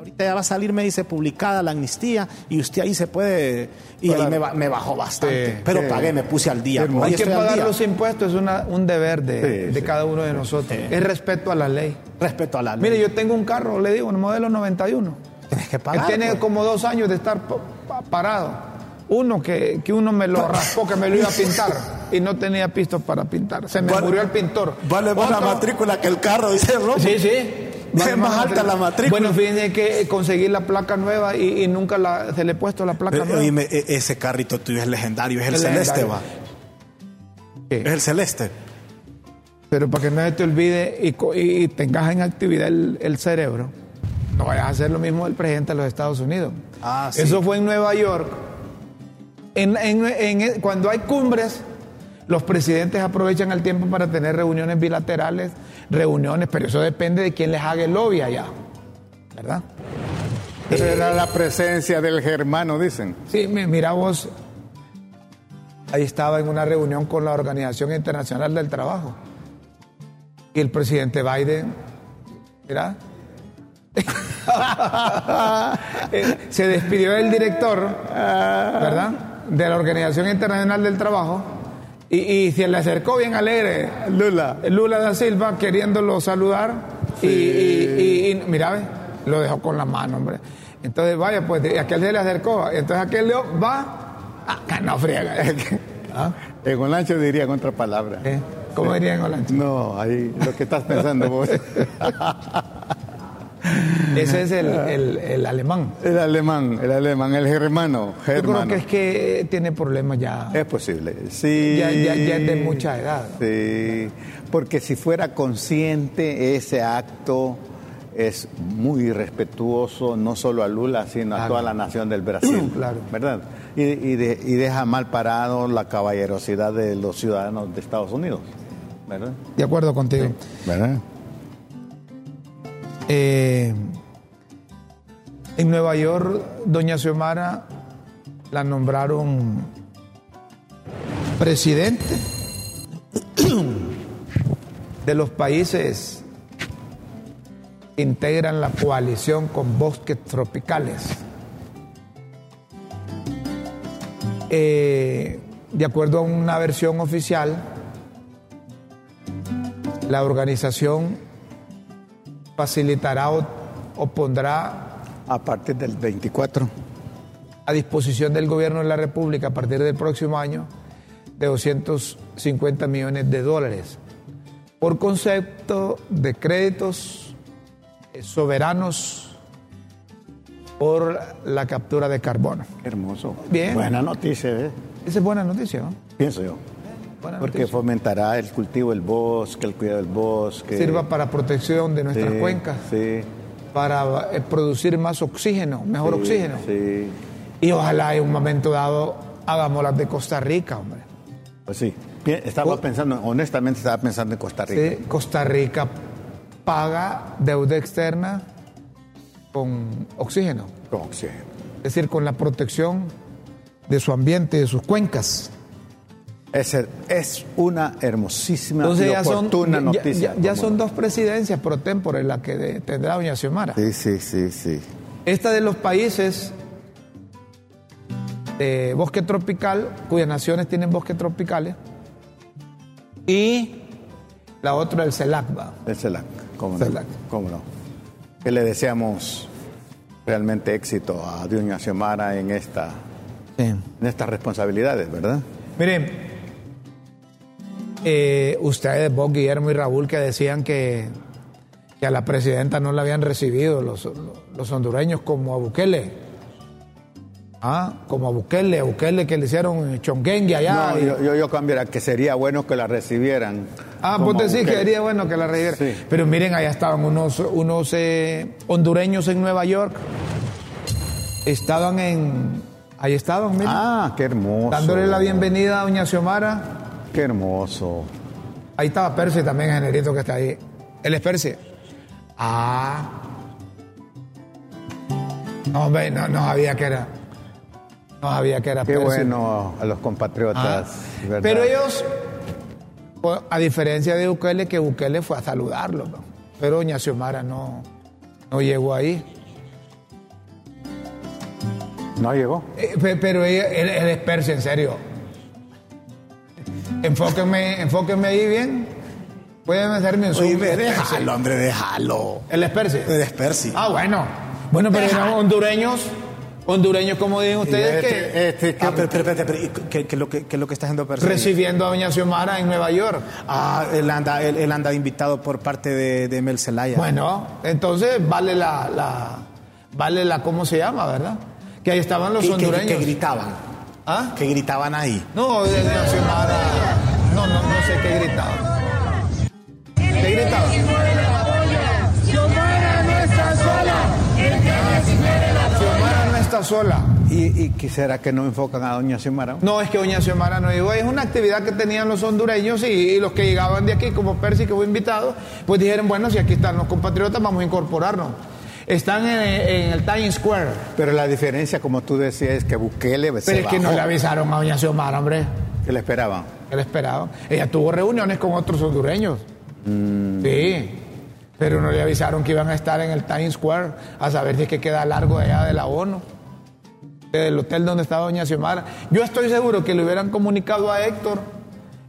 Ahorita ya va a salir, me dice, publicada la amnistía y usted ahí se puede. Y ahí me, ba- me bajó bastante. Sí, pero sí. pagué, me puse al día. Hay que pagar los impuestos, es una- un deber de, Sí, de cada uno de nosotros. Es respeto a la ley. Respeto a la ley. Mire, yo tengo un carro, le digo, un modelo 91. Tienes que pagar. tiene pues. como dos años de estar pa- pa- parado. Uno que, que uno me lo raspó, que me lo iba a pintar y no tenía pistos para pintar. Se me Vale- murió el pintor. Vale más la matrícula que el carro, dice Rómulo. Sí, sí. Es más alta la matrícula. Bueno, fíjense que conseguí la placa nueva y, y nunca la, se le he puesto la placa Pero, nueva. oíme, e- ese carrito tuyo es legendario, es el Es celeste, legendario. va. Es el celeste. Pero para que no se te olvide y, tengas en actividad el, el cerebro, no vayas a hacer lo mismo del presidente de los Estados Unidos. Ah, sí. Eso fue en Nueva York. En- en- en- cuando hay cumbres, los presidentes aprovechan el tiempo para tener reuniones bilaterales, reuniones, pero eso depende de quién les haga el lobby allá. ¿Verdad? Esa era la presencia del germano, dicen. Sí, mi- mira vos, ahí estaba en una reunión con la Organización Internacional del Trabajo. Y el presidente Biden, mira, eh, se despidió del director, ¿verdad? De la Organización Internacional del Trabajo. Y, y se le acercó bien alegre Lula. Lula da Silva queriéndolo saludar y, y- y- y mira, ve, lo dejó con la mano, hombre. Entonces, vaya, pues aquel se le acercó. Entonces aquel le va, ah, no friega. ¿Ah? En Olancho diría contra palabra. ¿Eh? ¿Cómo dirían en Olancho? No, ahí lo que estás pensando vos. Ese es el, el- el alemán. El alemán, el alemán, el germano. Yo creo germano. que es que tiene problemas ya. Es posible, sí. Ya- ya- ya es de mucha edad. Sí, porque si fuera consciente ese acto es muy respetuoso no solo a Lula, sino a toda la nación del Brasil. Claro. ¿Verdad? Y, y de- y deja mal parado la caballerosidad de los ciudadanos de Estados Unidos. ¿Verdad? De acuerdo contigo. ¿Verdad? Eh, en Nueva York, doña Xiomara la nombraron presidente de los países que integran la coalición con bosques tropicales. Eh, de acuerdo a una versión oficial, la organización facilitará o, o pondrá A partir del 24. a disposición del gobierno de la República a partir del próximo año de 250 millones de dólares por concepto de créditos eh, soberanos por la captura de carbono. Hermoso. Bien. Buena noticia, ¿eh? Esa es buena noticia, ¿no? pienso yo. Porque fomentará el cultivo del bosque, el cuidado del bosque. Sirva para protección de nuestras Sí, cuencas, Sí. para eh, producir más oxígeno, mejor sí, oxígeno. Sí. Y ojalá en un momento dado hagamos las de Costa Rica, hombre. Pues sí. Estaba Oh. pensando, honestamente estaba pensando en Costa Rica. Sí, Costa Rica paga deuda externa con oxígeno, Con oxígeno. es decir, con la protección de su ambiente, de sus cuencas. Es, es una hermosísima Entonces y ya oportuna noticia. ya- son dos presidencias pro tempore las que de- tendrá doña Xiomara. Sí, sí, sí, sí. Esta de los países de bosque tropical, cuyas naciones tienen bosques tropicales, y la otra el CELAC. ¿va? El CELAC, cómo no. CELAC. Cómo no. Que le deseamos realmente éxito a Doña Xiomara en, esta, Sí. en estas responsabilidades, ¿verdad? Miren, eh, ustedes, vos, Guillermo y Raúl, que decían que, que a la presidenta no la habían recibido los, los hondureños como a Bukele. Ah, como a Bukele, a Bukele que le hicieron chonguengue allá. No, y- yo, yo, yo cambiara que sería bueno que la recibieran. Ah, vos decís que sería bueno que la recibieran. Sí. Pero miren, allá estaban unos, unos eh, hondureños en Nueva York. Estaban en. Ahí estaban, miren. Ah, qué hermoso. dándole la bienvenida a Doña Xiomara. Qué hermoso. Ahí estaba Percy también, el que está ahí. Él es Percy. Ah. No, hombre, no, no sabía que era. No sabía que era Qué Percy. bueno a los Ah. compatriotas. ¿verdad? Pero ellos, pues, a diferencia de Bukele, que Bukele fue a saludarlo, ¿no? pero Doña Xiomara no, no llegó ahí. No llegó. Eh, pe- Pero ella- él, él es Percy, en serio. Enfóquenme, enfóquenme ahí bien. Pueden hacerme un zoom. Oye, Es Percy. déjalo, hombre, déjalo. Él es Percy. Eres Percy. Ah, bueno. Bueno, pero eran hondureños, hondureños, como dicen ustedes, este, que este, ¿qué- Ah, pero, pero, pero, pero, ¿y ¿qué, qué lo que, qué es lo que está haciendo Percy? recibiendo a Doña Xiomara en Nueva York. Ah, él anda, él, él anda invitado por parte de, de Mel Zelaya. Bueno, entonces vale la, la, vale la, ¿cómo se llama, verdad? Que ahí estaban los ¿Y que, hondureños. que gritaban? ¿Ah? Que gritaban ahí. No, de Doña Xiomara, qué gritaban. ¿Qué gritaban? Xiomara no está sola. ¿Y, y quisiera que no enfocan a Doña Xiomara? No, es que Doña Xiomara no llegó. Es una actividad que tenían los hondureños y, y los que llegaban de aquí, como Percy, que fue invitado, pues dijeron, bueno, si aquí están los compatriotas, vamos a incorporarnos. Están en, en el Times Square. Pero la diferencia, como tú decías, es que Bukele se Pero es que no le avisaron a Doña Xiomara, hombre. ¿Qué le esperaban? Que esperaban. Ella tuvo reuniones con otros hondureños. Sí. Pero no le avisaron que iban a estar en el Times Square a saber si es que queda largo de allá de la ONU. Del hotel donde estaba Doña Xiomara. Yo estoy seguro que le hubieran comunicado a Héctor,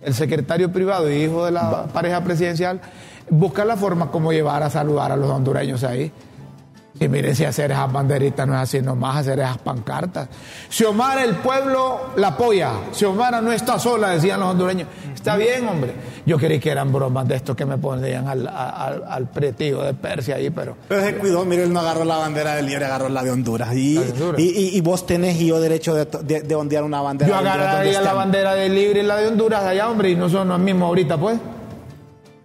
el secretario privado y hijo de la pareja presidencial, buscar la forma como llevar a saludar a los hondureños ahí. Y mire, si hacer esas banderitas no es así nomás, hacer esas pancartas. Xiomara, el pueblo la apoya. Xiomara no está sola, decían los hondureños. Está bien, hombre. Yo creí que eran bromas de estos que me ponían al, al, al pretío de Persia ahí, pero. Pero se cuidó, mire, él no agarró la bandera de Libre, agarró la de Honduras. Y, de Honduras. y, y- y vos tenés y yo derecho de, de, de ondear una bandera Yo agarraría la bandera de Libre y la de Honduras allá, hombre, y no son los mismos ahorita, pues.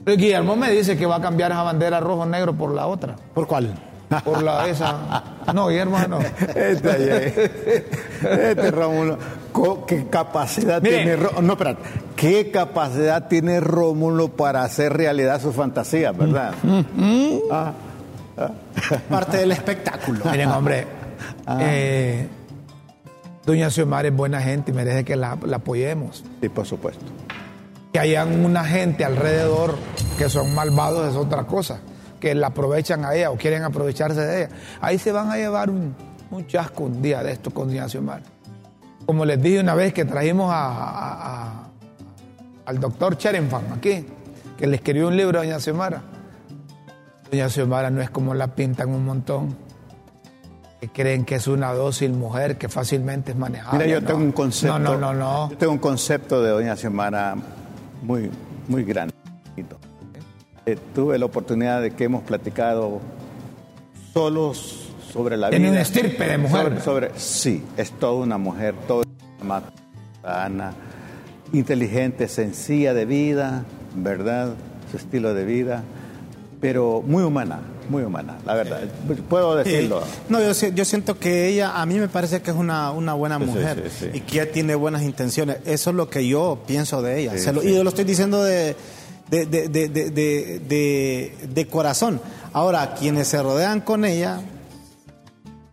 Guillermo me dice que va a cambiar esa bandera rojo-negro por la otra. ¿Por cuál? Por la esa. No, Guillermo no. Este, ayer, este Rómulo, ¿qué capacidad tiene Ró- No, espérate. ¿Qué capacidad tiene Rómulo para hacer realidad su fantasía, verdad? Ah, Parte del espectáculo. Miren, hombre, Ah. eh, doña Xiomara es buena gente y merece que la, la apoyemos. sí, por supuesto. Que hayan una gente alrededor que son malvados es otra cosa, que la aprovechan a ella o quieren aprovecharse de ella. Ahí se van a llevar un, un chasco un día de esto con doña Xiomara. Como les dije una vez que trajimos a- a- a- al doctor Cherenfan aquí, que le escribió un libro a doña Xiomara. Doña Xiomara no es como la pintan un montón. Que creen que es una dócil mujer que fácilmente es manejable. Mira, yo No. tengo un concepto. No, no, no, no. Yo tengo un concepto de doña Xiomara muy, muy grande. Eh, tuve la oportunidad de que hemos platicado solos sobre la Tiene vida. un estirpe de mujer. Sobre, sobre- sí, es toda una mujer, toda una inteligente, sencilla de vida, ¿verdad? Su estilo de vida, pero muy humana, muy humana, la verdad. Puedo decirlo. Sí. No, yo, si- yo siento que ella, a mí me parece que es una, una buena mujer sí, sí. y que ella tiene buenas intenciones. Eso es lo que yo pienso de ella. Se lo-. Y yo lo estoy diciendo de, de, de, de, de, de- de- de corazón. Ahora, quienes se rodean con ella,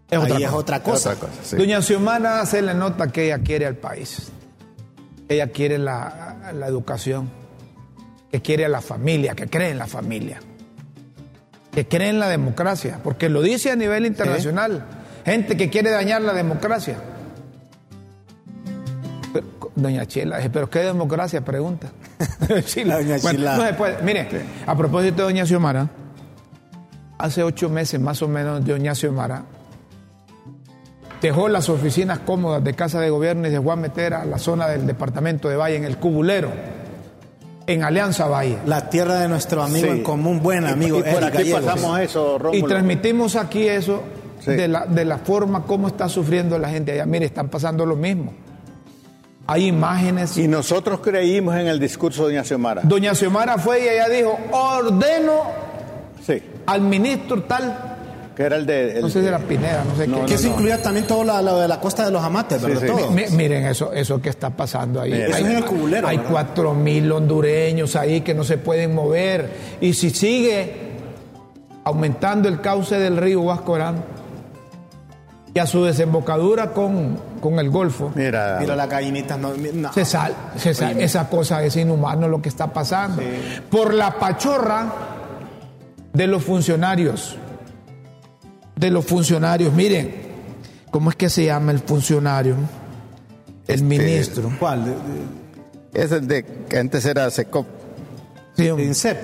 Es otra ahí es cosa. otra cosa. Otra cosa, sí. Doña Xiomara se le nota que ella quiere al país. Ella quiere la, la educación, que quiere a la familia, que cree en la familia, que cree en la democracia, porque lo dice a nivel internacional. Gente que quiere dañar la democracia. Doña Chela, dije, ¿pero qué democracia? Pregunta. Sí, La doña bueno, Chela. no se puede. Mire, a propósito de Doña Xiomara, hace ocho meses más o menos, Doña Xiomara dejó las oficinas cómodas de Casa de Gobierno y se fue a meter a la zona del departamento de Valle, en el Cubulero, en Alianza Valle. La tierra de nuestro amigo Sí. en común, buen amigo. Y por aquí pasamos eso, Y transmitimos aquí eso Sí. de, la, de la forma como está sufriendo la gente allá. Mire, están pasando lo mismo. Hay imágenes. Y nosotros creímos en el discurso de doña Xiomara. Doña Xiomara fue y ella dijo, ordeno Sí, al ministro tal, que era el de... el no sé la Pineda, no sé No, qué. Que eso incluía también todo la- lo de la costa de los amates, ¿verdad? sí. Todo. Mi- Miren eso, eso que está pasando ahí. Eso hay, es en el Cubulero, hay cuatro mil hondureños ahí que no se pueden mover. Y si sigue aumentando el cauce del río Huascorán y a su desembocadura con, con el Golfo, Mira, Mira las gallinitas. No, no. se sal, se sal- esa cosa es inhumano lo que está pasando. Por la pachorra de los funcionarios. De los funcionarios. Miren, ¿cómo es que se llama el funcionario? El ministro. ¿Cuál? De- de- es el de que antes era SECOP. Sí, hombre. INSEP.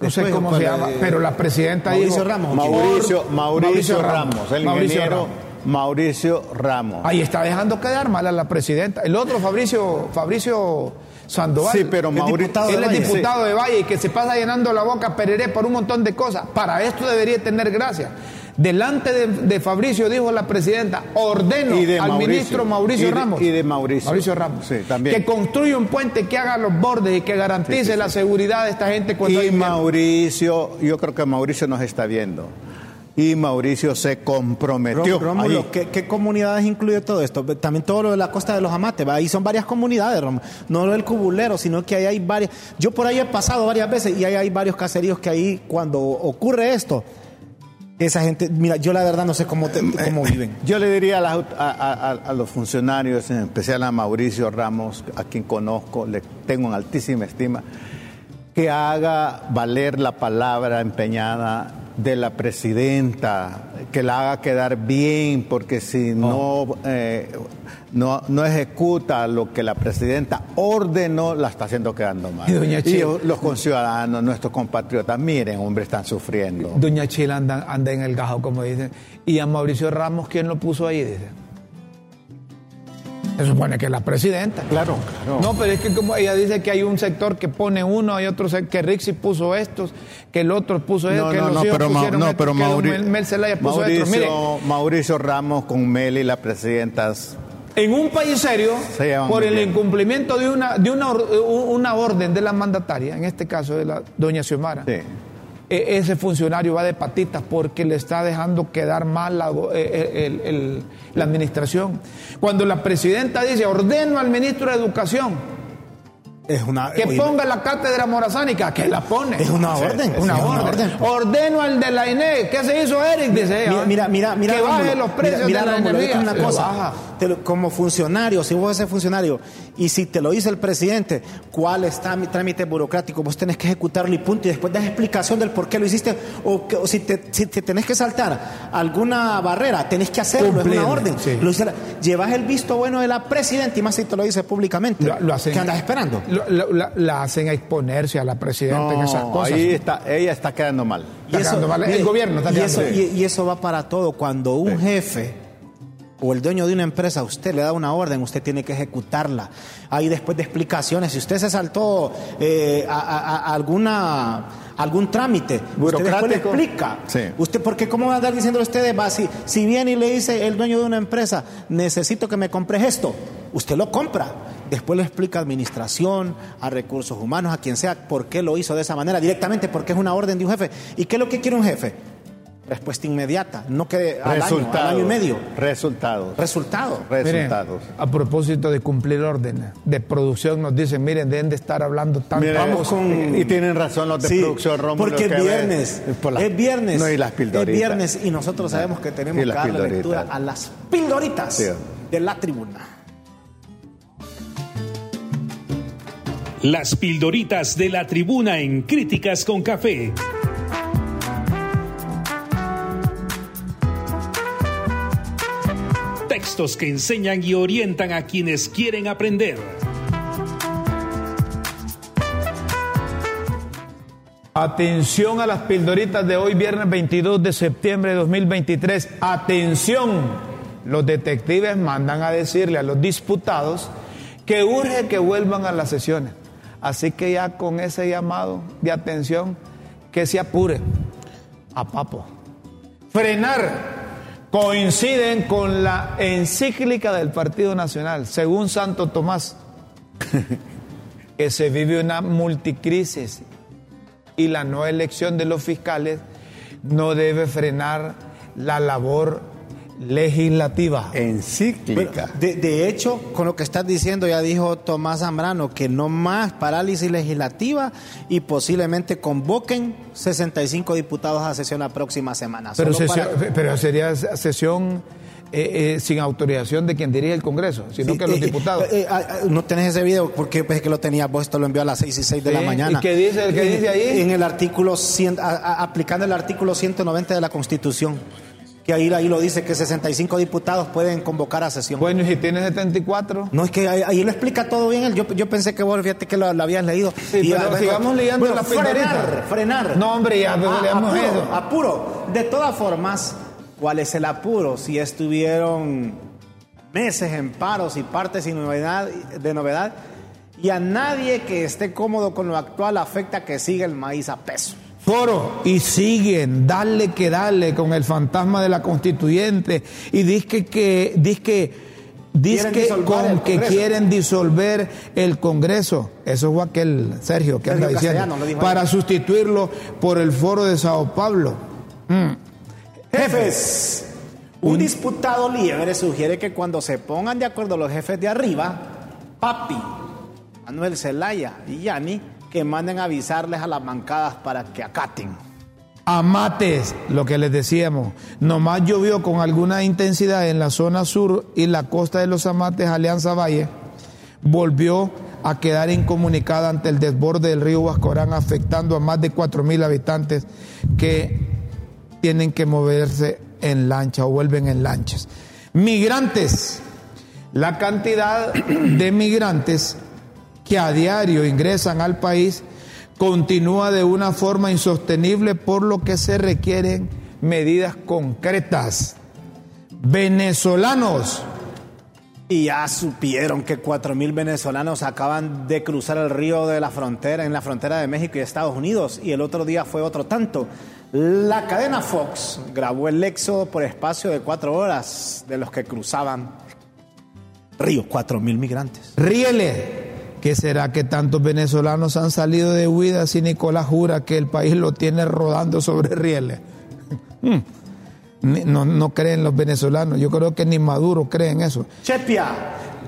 No sé cómo se la llama, de- pero la presidenta Mauricio dijo... Ramos. Mauricio, Mauricio, Ramos, el Mauricio ingeniero Ramos. Mauricio Ramos. Ahí está dejando quedar mal a la presidenta. El otro, Fabricio, Fabricio Sandoval. Sí, pero Mauricio... diputado de Él es Valle, diputado de Valle y que se pasa llenando la boca pereré por un montón de cosas. Para esto debería tener gracia. Delante de, de Fabricio dijo la presidenta, ordeno al Mauricio. ministro Mauricio Y de- Ramos. y de Mauricio. Mauricio Ramos. Sí, también. Que construya un puente que haga los bordes y que garantice Sí, sí, la seguridad de esta gente cuando hay Y invierno. Mauricio, yo creo que Mauricio nos está viendo. Y Mauricio se comprometió. Rómulo. ¿qué, qué comunidades incluye todo esto? También todo lo de la costa de los amates, ¿va? ahí son varias comunidades, Rómulo. no lo del cubulero, sino que ahí hay varias. Yo por ahí he pasado varias veces y ahí hay varios caseríos que ahí cuando ocurre esto, esa gente, mira, yo la verdad no sé cómo, te- cómo viven. Yo le diría a, las aut- a- a- a- a los funcionarios, en especial a Mauricio Ramos, a quien conozco, le tengo en altísima estima, que haga valer la palabra empeñada de la presidenta, que la haga quedar bien, porque si no, eh, no, no ejecuta lo que la presidenta ordenó, la está haciendo quedando mal. Y doña Chila- Y los conciudadanos, nuestros compatriotas, miren, hombre, están sufriendo. Doña Chila anda, anda en el gajo, como dicen. Y a Mauricio Ramos, ¿quién lo puso ahí? Dice. Se supone que es la presidenta. Claro, claro. No, pero es que como ella dice que hay un sector que pone uno, hay otro sector que Rixi puso estos, que el otro puso estos, No, que no, los no, pero, pusieron no, estos, pero que Mauri- Mel, Mel Zelaya puso estos. Mire, Mauricio, Mauricio Ramos con Meli, la presidenta, en un país serio, Se por el bien. incumplimiento de una, de una, una orden de la mandataria, en este caso de la doña Xiomara, sí. E- ese funcionario va de patitas porque le está dejando quedar mal la, el- el- la administración. Cuando la presidenta dice, ordeno al ministro de Educación Es una. que oye, ponga la cátedra morazánica, que la pone. Es una orden, Una es orden. orden. Ordeno al de la INE. ¿Qué se hizo Eric? Dice ella. Mira, mira, mira, mira, Que baje los precios mira, de la Rómulo, energía. déjame una cosa. Baja. Te lo- como funcionario, si vos sos funcionario y si te lo dice el presidente, cuál está mi trámite burocrático, vos tenés que ejecutarlo y punto. Y después das explicación del por qué lo hiciste. O, que- o si, te, si te tenés que saltar alguna barrera, tenés que hacerlo, Cumplir, es una orden. sí. Lo llevas el visto bueno de la presidenta y más si te lo dice públicamente. Lo- lo hacen- ¿Qué andas esperando? Lo- lo- la, la hacen a exponerse a la presidenta en esas cosas. ahí está, ella está quedando mal. Está quedando mal. El gobierno está y quedando eso, mal. y, y eso va para todo. Cuando un jefe o el dueño de una empresa, usted le da una orden, usted tiene que ejecutarla. Ahí después de explicaciones, si usted se saltó eh, a, a- a alguna algún trámite, usted después le explica. Sí. Usted, porque cómo va a andar diciendo ustedes, va, si, si viene y le dice el dueño de una empresa, necesito que me compres esto, usted lo compra. Después le explica a administración, a recursos humanos, a quien sea, por qué lo hizo de esa manera, directamente porque es una orden de un jefe. ¿Y qué es lo que quiere un jefe? Respuesta inmediata, no que al año, al Resultados. año y medio. Resultados. Resultado. Miren, Resultados. a propósito de cumplir órdenes de producción, nos dicen, miren, deben de estar hablando tanto. Mire, vamos con- Y tienen razón los de Sí, producción, Rómulo, porque es viernes. ven por las- es viernes. No, y las es pildoritas. viernes y nosotros sabemos que tenemos que darle pildoritas. lectura a las pildoritas Sí. de la tribuna. Las pildoritas de la tribuna en Críticas con Café. Que enseñan y orientan a quienes quieren aprender. Atención a las pildoritas de hoy, viernes 22 de septiembre de 2023. Atención. Los detectives mandan a decirle a los disputados que urge que vuelvan a las sesiones. Así que ya con ese llamado de atención, que se apure a papo. Frenar. Coinciden con la encíclica del Partido Nacional, según Santo Tomás, que se vive una multicrisis y la no elección de los fiscales no debe frenar la labor legislativa. Encíclica. Bueno, de, de hecho, con lo que estás diciendo, ya dijo Tomás Zambrano que no más parálisis legislativa y posiblemente convoquen 65 diputados a sesión la próxima semana. Pero, Solo sesión- para- pero sería sesión eh, eh, sin autorización de quien dirige el Congreso, sino Sí, que los eh, diputados. eh, eh, ah, ah, no tenés ese video porque pensé que lo tenía puesto, lo envió a las 6 y 6 de Sí, la mañana. ¿y qué dice ahí? En el artículo 100, a- a- aplicando el artículo 190 de la Constitución, que ahí, ahí lo dice que 65 diputados pueden convocar a sesión. Bueno, y si tiene 74. No, es que ahí, ahí lo explica todo bien. Yo, yo pensé que vos, fíjate que lo, lo habías leído. Sí, ah, pero sigamos leyendo bueno, la frenar, frenar. No, hombre, ya, pues, leamos apuro, eso. apuro. De todas formas, ¿cuál es el apuro? Si estuvieron meses en paros y partes sin novedad, de novedad, y a nadie que esté cómodo con lo actual afecta que siga el maíz a peso. Foro, y siguen, dale que dale con el fantasma de la constituyente, y dice que, dice que, dice con que quieren disolver el Congreso. Eso fue aquel Sergio que Sergio anda diciendo, para sustituirlo por el foro de Sao Paulo. Mm. Jefes, un disputado libre sugiere que cuando se pongan de acuerdo los jefes de arriba, Papi, Manuel Zelaya y Yani, que manden avisarles a las bancadas para que acaten. Amates, lo que les decíamos, nomás llovió con alguna intensidad en la zona sur y la costa de los Amates, Alianza Valle, volvió a quedar incomunicada ante el desborde del río Huascorán, afectando a más de 4 mil habitantes que tienen que moverse en lancha o vuelven en lanchas. Migrantes. La cantidad de migrantes que a diario ingresan al país continúa de una forma insostenible por lo que se requieren medidas concretas. Venezolanos. Y ya supieron que 4.000 venezolanos acaban de cruzar el río de la frontera, en la frontera de México y Estados Unidos, y el otro día fue otro tanto. La cadena Fox grabó el éxodo por espacio de cuatro horas de los que cruzaban río, 4.000 migrantes. Ríele. ¿Qué será que tantos venezolanos han salido de huida si Nicolás jura que el país lo tiene rodando sobre rieles? No, no creen los venezolanos. Yo creo que ni Maduro cree en eso. Chepia,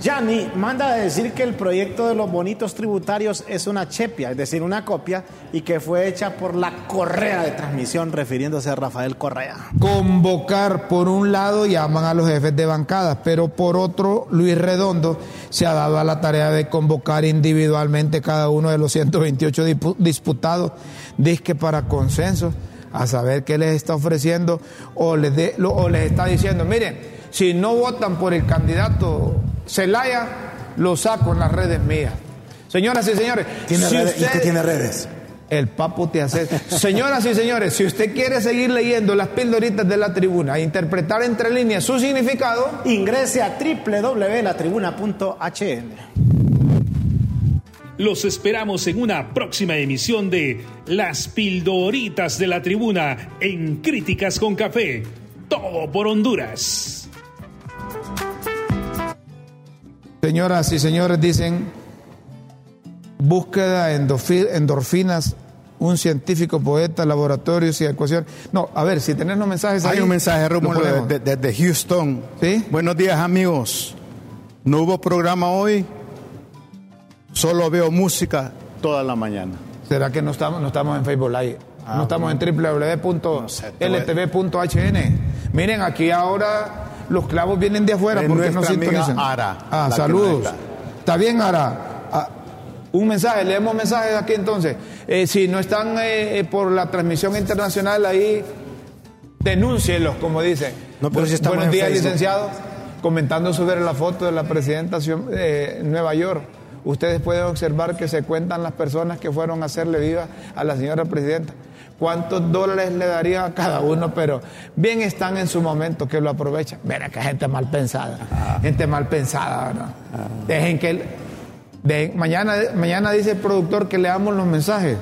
Yanni manda a decir que el proyecto de los bonitos tributarios es una chepia, es decir, una copia, y que fue hecha por la Correa de Transmisión, refiriéndose a Rafael Correa. Convocar, por un lado, llaman a los jefes de bancadas, pero por otro, Luis Redondo se ha dado a la tarea de convocar individualmente cada uno de los 128 disputados, disque para consenso a saber qué les está ofreciendo o les, o les está diciendo, miren, si no votan por el candidato Zelaya, lo saco en las redes mías. Señoras y señores, ¿Tiene redes? ¿y usted tiene redes? El papo te hace. Señoras y señores, si usted quiere seguir leyendo las pildoritas de la tribuna e interpretar entre líneas su significado, ingrese a www.latribuna.hn. Los esperamos en una próxima emisión de Las Pildoritas de la Tribuna en Críticas con Café. Todo por Honduras. Señoras y señores, dicen búsqueda de endorfinas, un científico, poeta, laboratorios y ecuaciones. No, a ver, si tenés los mensajes Hay un mensaje, Rómulo, desde, Houston. ¿Sí? Buenos días, amigos. No hubo programa hoy Solo veo música toda la mañana. ¿Será que no estamos, no estamos en Facebook Live? no ah, estamos en www.ltv.hn. Miren, aquí ahora los clavos vienen de afuera porque no sintonizan. Ara, ah, saludos. Está bien, Ara. Ah, un mensaje, leemos mensajes aquí entonces. Eh, si no están eh, eh, por la transmisión internacional ahí, denúncielos, como dicen. No, pero si Buenos días, licenciado. Comentando sobre la foto de la presidenta de Nueva York ustedes pueden observar que se cuentan las personas que fueron a hacerle vida a la señora presidenta. ¿Cuántos dólares le daría a cada uno? Pero bien están en su momento que lo aprovechan. Mira que gente mal pensada. Ah. Gente mal pensada. Ah. Dejen que. mañana, mañana dice el productor que leamos los mensajes.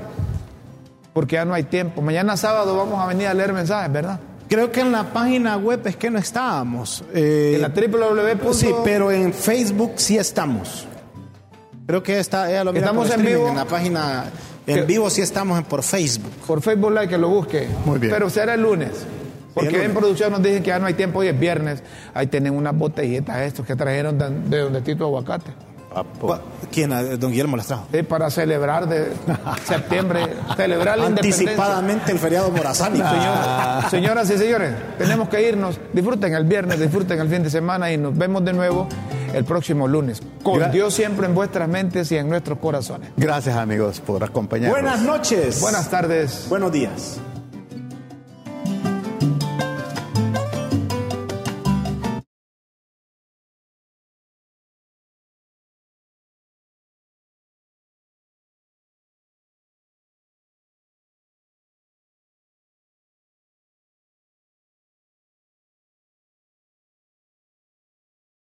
Porque ya no hay tiempo. Mañana sábado vamos a venir a leer mensajes, ¿verdad? Creo que en la página web es que no estábamos. Eh, en la www. Sí, pero en Facebook sí estamos. Creo que está, ella lo Estamos en vivo. En la página, en vivo sí estamos por Facebook. Por Facebook Live, que lo busque. Muy bien. Pero será el lunes. Porque en producción nos dicen que ya no hay tiempo, hoy es viernes. Ahí tienen unas botellitas estos que trajeron de, donde Tito Aguacate. ¿Quién? Don Guillermo las trajo. Sí, para celebrar de septiembre, celebrar Anticipadamente el feriado morazánico. señoras y señores, tenemos que irnos. Disfruten el viernes, disfruten el fin de semana y nos vemos de nuevo el próximo lunes. Con Dios siempre en vuestras mentes y en nuestros corazones. Gracias amigos por acompañarnos. Buenas noches. Buenas tardes. Buenos días.